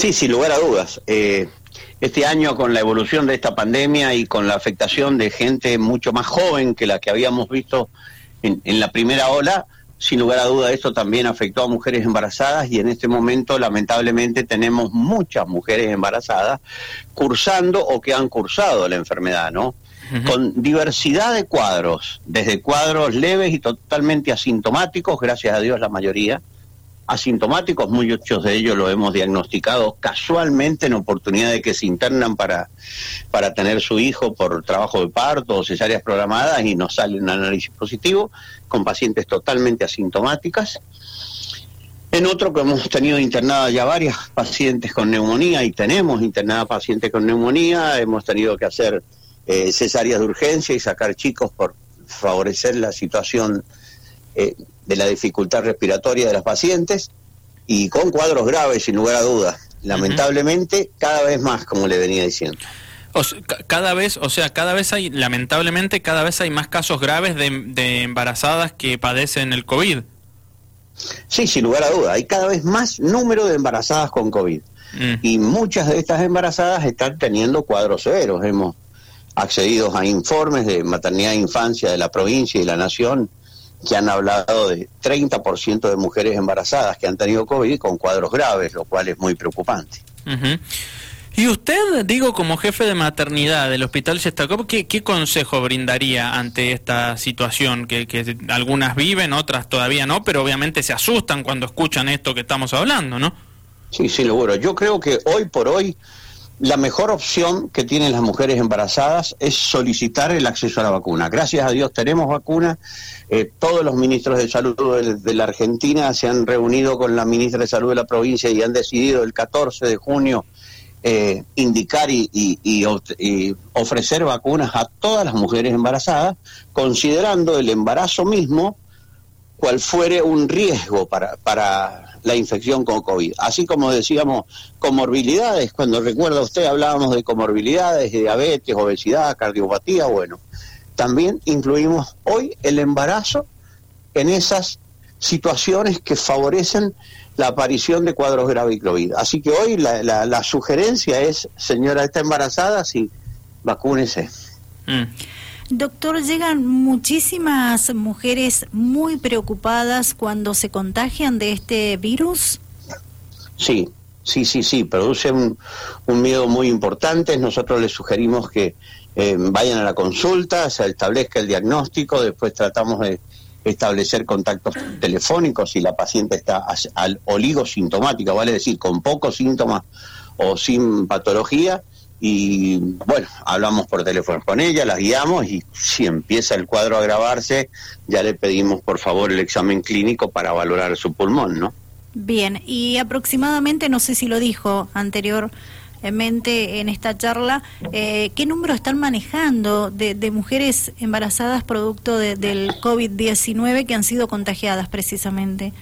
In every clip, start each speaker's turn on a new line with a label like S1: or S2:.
S1: Sí, sin lugar a dudas. Eh, este año con la evolución de esta pandemia y con la afectación de gente mucho más joven que la que habíamos visto en, la primera ola, sin lugar a duda esto también afectó a mujeres embarazadas y en este momento lamentablemente tenemos muchas mujeres embarazadas cursando o que han cursado la enfermedad, ¿no? Con diversidad de cuadros, desde cuadros leves y totalmente asintomáticos, gracias a Dios la mayoría, asintomáticos, muchos de ellos lo hemos diagnosticado casualmente en oportunidad de que se internan para, para tener su hijo por trabajo de parto o cesáreas programadas y nos sale un análisis positivo con pacientes totalmente asintomáticas. En otro que hemos tenido internadas ya varias pacientes con neumonía y tenemos internadas pacientes con neumonía, hemos tenido que hacer eh, cesáreas de urgencia y sacar chicos por favorecer la situación eh, de la dificultad respiratoria de las pacientes y con cuadros graves, sin lugar a dudas. Lamentablemente, cada vez más, como le venía diciendo.
S2: cada vez, o sea, cada vez hay, lamentablemente, cada vez hay más casos graves de, embarazadas que padecen el COVID.
S1: Sí, sin lugar a dudas. Hay cada vez más número de embarazadas con COVID. Mm. Y muchas de estas embarazadas están teniendo cuadros severos. Hemos accedido a informes de maternidad e infancia de la provincia y la nación que han hablado de 30% de mujeres embarazadas que han tenido COVID con cuadros graves, lo cual es muy preocupante.
S2: Y usted, digo, como jefe de maternidad del Hospital Shestakov, ¿qué, ¿qué, consejo brindaría ante esta situación? Que, que algunas viven, otras todavía no, pero obviamente se asustan cuando escuchan esto que estamos hablando, ¿no?
S1: Sí, sí, seguro. Yo creo que hoy por hoy la mejor opción que tienen las mujeres embarazadas es solicitar el acceso a la vacuna. Gracias a Dios tenemos vacuna. Eh, todos los ministros de salud de, la Argentina se han reunido con la ministra de salud de la provincia y han decidido el 14 de junio eh, indicar y, y, ofrecer vacunas a todas las mujeres embarazadas, considerando el embarazo mismo cual fuere un riesgo para, para la infección con COVID. Así como decíamos comorbilidades, cuando recuerda usted hablábamos de comorbilidades, diabetes, obesidad, cardiopatía, bueno, también incluimos hoy el embarazo en esas situaciones que favorecen la aparición de cuadros graves y COVID. Así que hoy la, la, sugerencia es, señora, está embarazada, sí, vacúnese.
S3: Mm. Doctor, llegan muchísimas mujeres muy preocupadas cuando se contagian de este virus.
S1: Sí, sí, sí, sí, produce un, miedo muy importante. Nosotros les sugerimos que eh, vayan a la consulta, se establezca el diagnóstico, después tratamos de establecer contactos telefónicos si la paciente está al oligosintomática, vale decir, con pocos síntomas o sin patología, y bueno, hablamos por teléfono con ella, las guiamos y si empieza el cuadro a agravarse, ya le pedimos por favor el examen clínico para valorar su pulmón, ¿no?
S3: Bien, y aproximadamente, no sé si lo dijo anteriormente en esta charla, eh, ¿qué número están manejando de, mujeres embarazadas producto del COVID-19 que han sido contagiadas precisamente?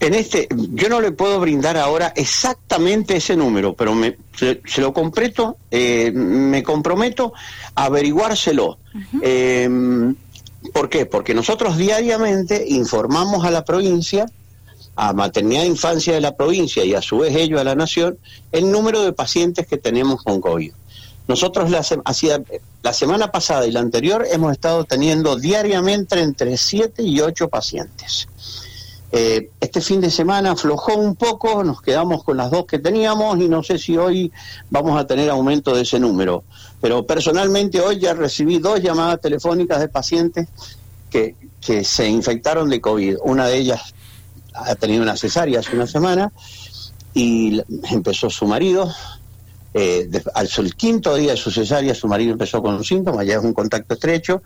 S1: En este, yo no le puedo brindar ahora exactamente ese número, pero me, se, lo compreto, eh, me comprometo a averiguárselo. Eh, ¿Por qué? Porque nosotros diariamente informamos a la provincia, a Maternidad e Infancia de la provincia y a su vez ellos a la nación, el número de pacientes que tenemos con COVID. Nosotros la, hacia, la semana pasada y la anterior hemos estado teniendo diariamente entre 7 y 8 pacientes. Eh, este fin de semana aflojó un poco, nos quedamos con las dos que teníamos y no sé si hoy vamos a tener aumento de ese número. Pero personalmente hoy ya recibí dos llamadas telefónicas de pacientes que, se infectaron de COVID. Una de ellas ha tenido una cesárea hace una semana y empezó su marido. Eh, al quinto día de su cesárea, su marido empezó con síntomas, ya es un contacto estrecho.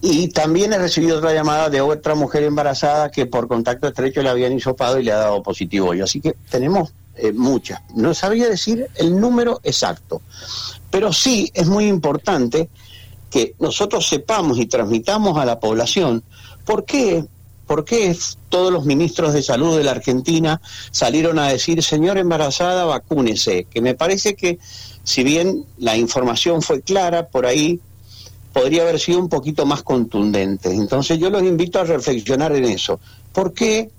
S1: Y también he recibido otra llamada de otra mujer embarazada que por contacto estrecho le habían hisopado y le ha dado positivo hoy. Así que tenemos eh, muchas. No sabía decir el número exacto, pero sí es muy importante que nosotros sepamos y transmitamos a la población por qué, por qué todos los ministros de salud de la Argentina salieron a decir, señor embarazada, vacúnese, que me parece que si bien la información fue clara, por ahí podría haber sido un poquito más contundente. Entonces yo los invito a reflexionar en eso. ¿Por qué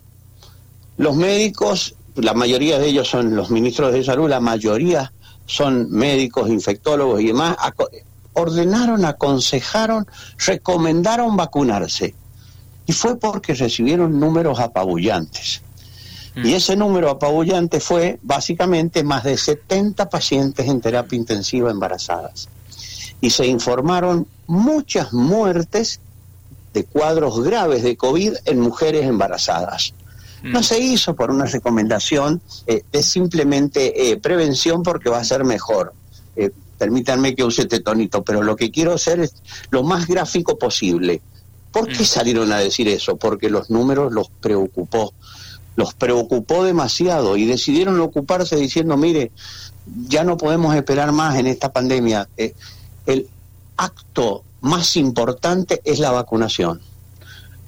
S1: los médicos la mayoría de ellos son los ministros de salud, la mayoría son médicos, infectólogos y demás, ordenaron, aconsejaron, recomendaron vacunarse. Y fue porque recibieron números apabullantes. Mm. Y ese número apabullante fue básicamente más de 70 pacientes en terapia intensiva embarazadas. Y se informaron muchas muertes de cuadros graves de COVID en mujeres embarazadas. No mm. se hizo por una recomendación, eh, es simplemente eh, prevención porque va a ser mejor. Eh, permítanme que use este tonito, pero lo que quiero hacer es lo más gráfico posible. ¿Por qué mm. salieron a decir eso? Porque los números los preocupó, los preocupó demasiado y decidieron ocuparse diciendo, mire, ya no podemos esperar más en esta pandemia. El acto más importante es la vacunación.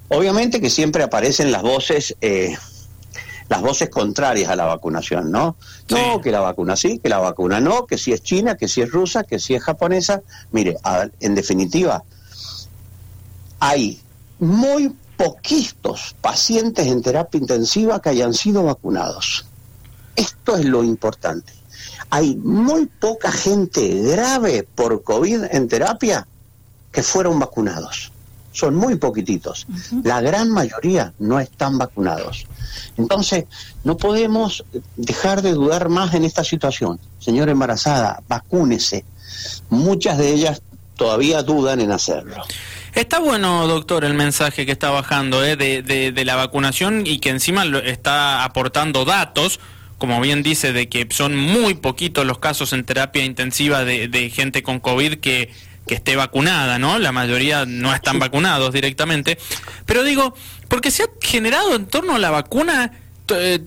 S1: Obviamente que siempre aparecen las voces, eh, las voces contrarias a la vacunación, ¿no? No, que la vacuna sí, que la vacuna no, que si es china, que si es rusa, que si es japonesa. Mire, en definitiva, hay muy poquitos pacientes en terapia intensiva que hayan sido vacunados. Esto es lo importante. Hay muy poca gente grave por COVID en terapia que fueron vacunados son muy poquititos. La gran mayoría no están vacunados. Entonces, no podemos dejar de dudar más en esta situación. Señora embarazada, vacúnese. Muchas de ellas todavía dudan en hacerlo.
S2: Está bueno, doctor, el mensaje que está bajando ¿eh? de, de, la vacunación y que encima está aportando datos como bien dice, de que son muy poquitos los casos en terapia intensiva de, de gente con COVID que que esté vacunada, ¿no? La mayoría no están vacunados directamente. Pero digo, porque se ha generado en torno a la vacuna eh,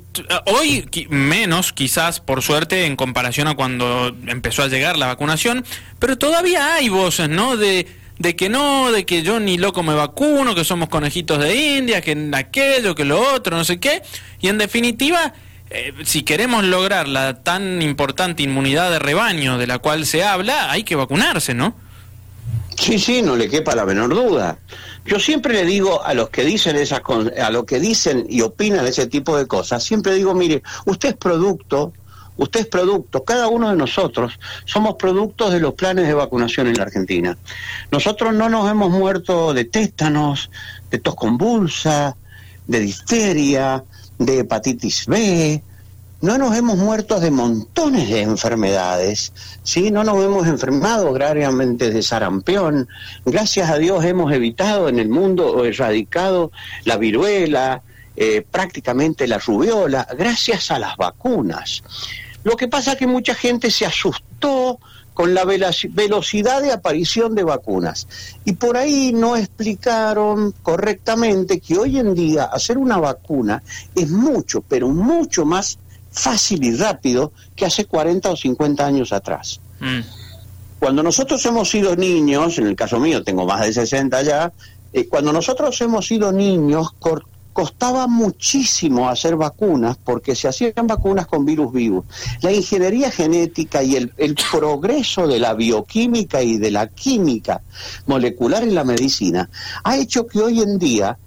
S2: hoy menos quizás por suerte en comparación a cuando empezó a llegar la vacunación, pero todavía hay voces, ¿no? De, de que no, de que yo ni loco me vacuno, que somos conejitos de India, que aquello, que lo otro, no sé qué. Y en definitiva, eh, si queremos lograr la tan importante inmunidad de rebaño de la cual se habla, hay que vacunarse, ¿no?
S1: Sí, sí, no le quepa la menor duda. Yo siempre le digo a los que dicen esas a los que dicen y opinan ese tipo de cosas, siempre digo, mire, usted es producto, usted es producto, cada uno de nosotros somos productos de los planes de vacunación en la Argentina. Nosotros no nos hemos muerto de tétanos, de tos convulsa, de difteria, de hepatitis B, no nos hemos muerto de montones de enfermedades, ¿sí? no nos hemos enfermado gravemente de sarampión, gracias a Dios hemos evitado en el mundo o erradicado la viruela, eh, prácticamente la rubiola, gracias a las vacunas. Lo que pasa es que mucha gente se asustó con la velocidad de aparición de vacunas. Y por ahí no explicaron correctamente que hoy en día hacer una vacuna es mucho, pero mucho más fácil y rápido que hace 40 o 50 años atrás. Mm. Cuando nosotros hemos sido niños, en el caso mío tengo más de 60 ya, eh, cuando nosotros hemos sido niños costaba muchísimo hacer vacunas porque se hacían vacunas con virus vivos. La ingeniería genética y el, progreso de la bioquímica y de la química molecular en la medicina ha hecho que hoy en día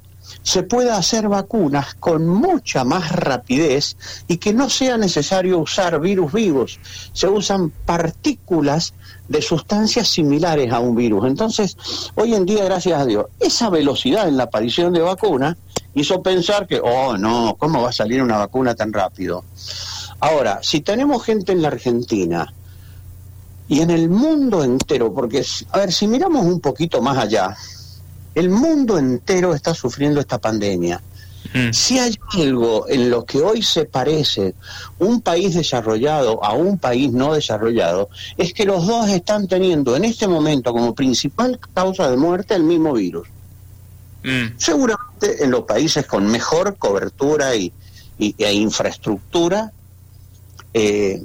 S1: se pueda hacer vacunas con mucha más rapidez y que no sea necesario usar virus vivos, se usan partículas de sustancias similares a un virus. Entonces, hoy en día, gracias a Dios, esa velocidad en la aparición de vacunas hizo pensar que, oh no, ¿cómo va a salir una vacuna tan rápido? Ahora, si tenemos gente en la Argentina y en el mundo entero, porque, a ver, si miramos un poquito más allá, el mundo entero está sufriendo esta pandemia. Mm. Si hay algo en lo que hoy se parece un país desarrollado a un país no desarrollado, es que los dos están teniendo en este momento como principal causa de muerte el mismo virus. Mm. Seguramente en los países con mejor cobertura y, e infraestructura eh,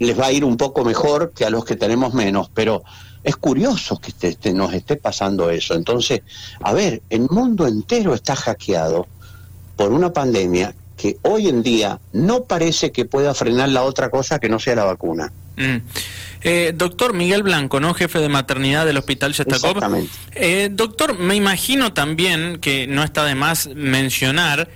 S1: les va a ir un poco mejor que a los que tenemos menos, pero es curioso que nos esté pasando eso. Entonces, a ver, el mundo entero está hackeado por una pandemia que hoy en día no parece que pueda frenar la otra cosa que no sea la vacuna.
S2: Mm. Eh, doctor Miguel Blanco, ¿no? Jefe de maternidad del Hospital Shestakov.
S1: Exactamente.
S2: Eh, doctor, me imagino también que no está de más mencionar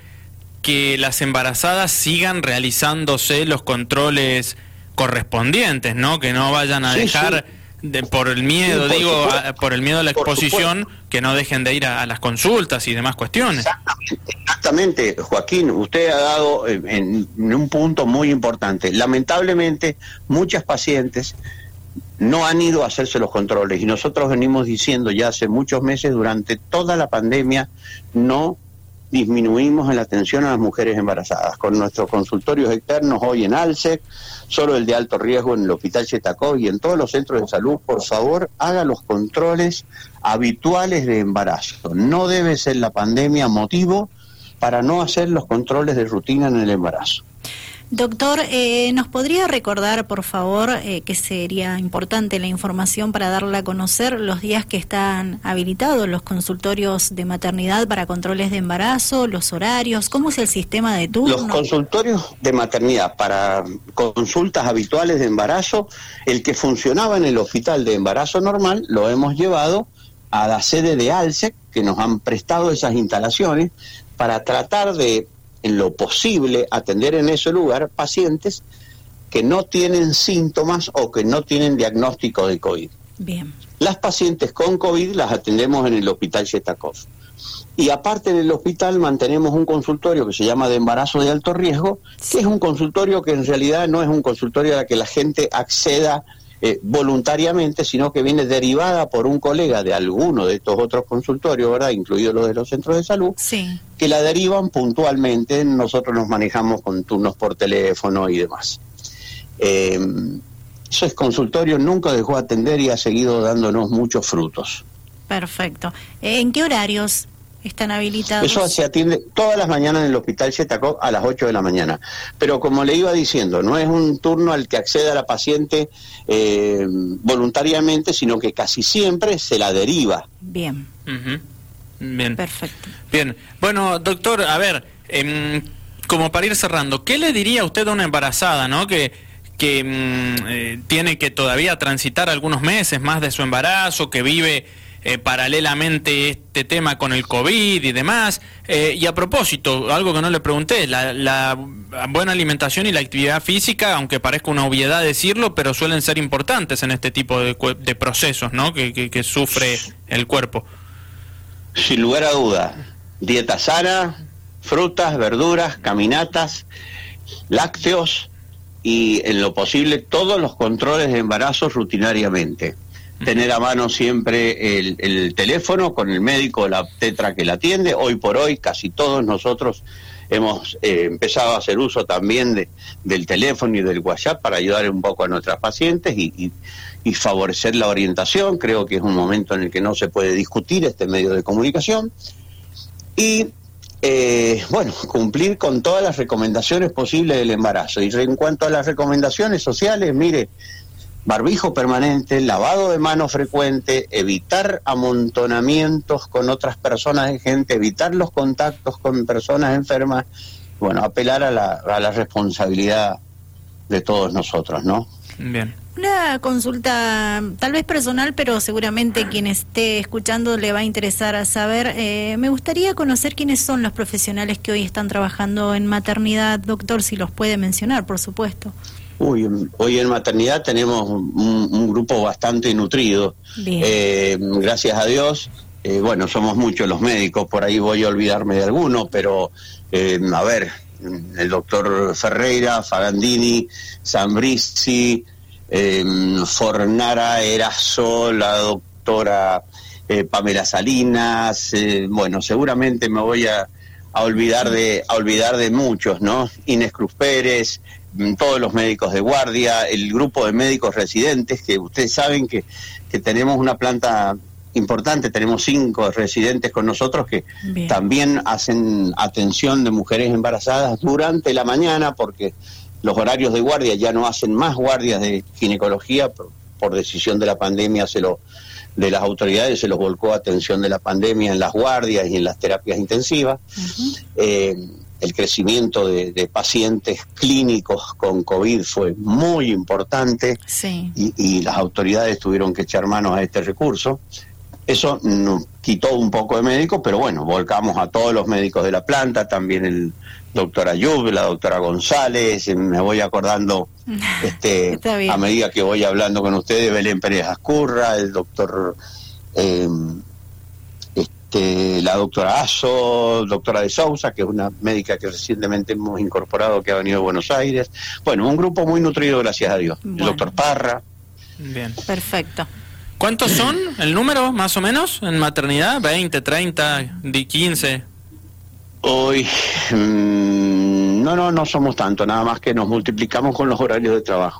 S2: que las embarazadas sigan realizándose los controles correspondientes, ¿no? Que no vayan a dejar por el miedo, digo, por el miedo a la exposición, que no dejen de ir a, las consultas y demás cuestiones.
S1: Exactamente, Joaquín, usted ha dado en, en, un punto muy importante. Lamentablemente, muchas pacientes no han ido a hacerse los controles y nosotros venimos diciendo ya hace muchos meses, durante toda la pandemia, no disminuimos en la atención a las mujeres embarazadas. Con nuestros consultorios externos hoy en ALSEC, solo el de alto riesgo en el Hospital Chetacó y en todos los centros de salud, por favor, haga los controles habituales de embarazo. No debe ser la pandemia motivo para no hacer los controles de rutina en el embarazo.
S3: Doctor, eh, ¿nos podría recordar, por favor, eh, que sería importante la información para darla a conocer los días que están habilitados los consultorios de maternidad para controles de embarazo, los horarios? ¿Cómo es el sistema de turno?
S1: Los consultorios de maternidad para consultas habituales de embarazo, el que funcionaba en el hospital de embarazo normal, lo hemos llevado a la sede de ALSEC, que nos han prestado esas instalaciones, para tratar de en lo posible atender en ese lugar pacientes que no tienen síntomas o que no tienen diagnóstico de COVID.
S3: Bien.
S1: Las pacientes con COVID las atendemos en el Hospital Shetakov. Y aparte del hospital mantenemos un consultorio que se llama de embarazo de alto riesgo, que es un consultorio que en realidad no es un consultorio a la que la gente acceda eh, voluntariamente, sino que viene derivada por un colega de alguno de estos otros consultorios, ¿verdad? Incluidos los de los centros de salud, que la derivan puntualmente. Nosotros nos manejamos con turnos por teléfono y demás. Eh, eso es consultorio, nunca dejó de atender y ha seguido dándonos muchos frutos.
S3: Perfecto. ¿En qué horarios están habilitados.
S1: Eso se atiende todas las mañanas en el Hospital Chetacó a las 8 de la mañana. Pero como le iba diciendo, no es un turno al que acceda la paciente eh, voluntariamente, sino que casi siempre se la deriva.
S3: Bien.
S2: Bien.
S3: Perfecto.
S2: Bien. Bueno, doctor, a ver, em, como para ir cerrando, ¿qué le diría usted a una embarazada, no? Que que mm, eh, tiene que todavía transitar algunos meses más de su embarazo, que vive eh, paralelamente este tema con el COVID y demás. Eh, y a propósito, algo que no le pregunté, la, buena alimentación y la actividad física, aunque parezca una obviedad decirlo, pero suelen ser importantes en este tipo de, procesos ¿no? Que, sufre el cuerpo.
S1: Sin lugar a duda, dieta sana, frutas, verduras, caminatas, lácteos y en lo posible todos los controles de embarazo rutinariamente tener a mano siempre el, teléfono con el médico la tetra que la atiende. Hoy por hoy casi todos nosotros hemos eh, empezado a hacer uso también de, del teléfono y del WhatsApp para ayudar un poco a nuestras pacientes y, favorecer la orientación. Creo que es un momento en el que no se puede discutir este medio de comunicación. Y eh, bueno, cumplir con todas las recomendaciones posibles del embarazo. Y en cuanto a las recomendaciones sociales, mire, barbijo permanente, lavado de manos frecuente, evitar amontonamientos con otras personas de gente, evitar los contactos con personas enfermas, bueno, apelar a la, a la responsabilidad de todos nosotros, ¿no?
S2: Bien.
S3: Una consulta tal vez personal, pero seguramente quien esté escuchando le va a interesar a saber. Eh, me gustaría conocer quiénes son los profesionales que hoy están trabajando en maternidad, doctor, si los puede mencionar, por supuesto.
S1: Uy, hoy en maternidad tenemos un, grupo bastante nutrido. Eh, gracias a Dios. Eh, bueno, somos muchos los médicos, por ahí voy a olvidarme de algunos, pero eh, a ver, el doctor Ferreira, Fagandini, Zambrisi, Fornara Erazo, la doctora Pamela Salinas, bueno, seguramente me voy a, a, olvidar de a olvidar de muchos, ¿no? Inés Cruz Pérez, todos los médicos de guardia, el grupo de médicos residentes, que ustedes saben que, que tenemos una planta importante, tenemos cinco residentes con nosotros que también hacen atención de mujeres embarazadas durante la mañana porque los horarios de guardia ya no hacen más guardias de ginecología por, decisión de la pandemia se lo de las autoridades se los volcó atención de la pandemia en las guardias y en las terapias intensivas el crecimiento de, pacientes clínicos con COVID fue muy importante y, las autoridades tuvieron que echar manos a este recurso. Eso nos quitó un poco de médicos, pero bueno, volcamos a todos los médicos de la planta, también el doctor Ayub, la doctora González, me voy acordando este, a medida que voy hablando con ustedes, Belén Pérez Ascurra, el doctor... Eh, este, la doctora Aso, doctora de Sousa, que es una médica que recientemente hemos incorporado, que ha venido de Buenos Aires. Bueno, un grupo muy nutrido, gracias a Dios. El doctor Parra.
S3: Bien. Perfecto.
S2: ¿Cuántos son el número, más o menos, en maternidad? ¿20, 30, 15?
S1: Hoy, mm, no, no, no somos tanto, nada más que nos multiplicamos con los horarios de trabajo.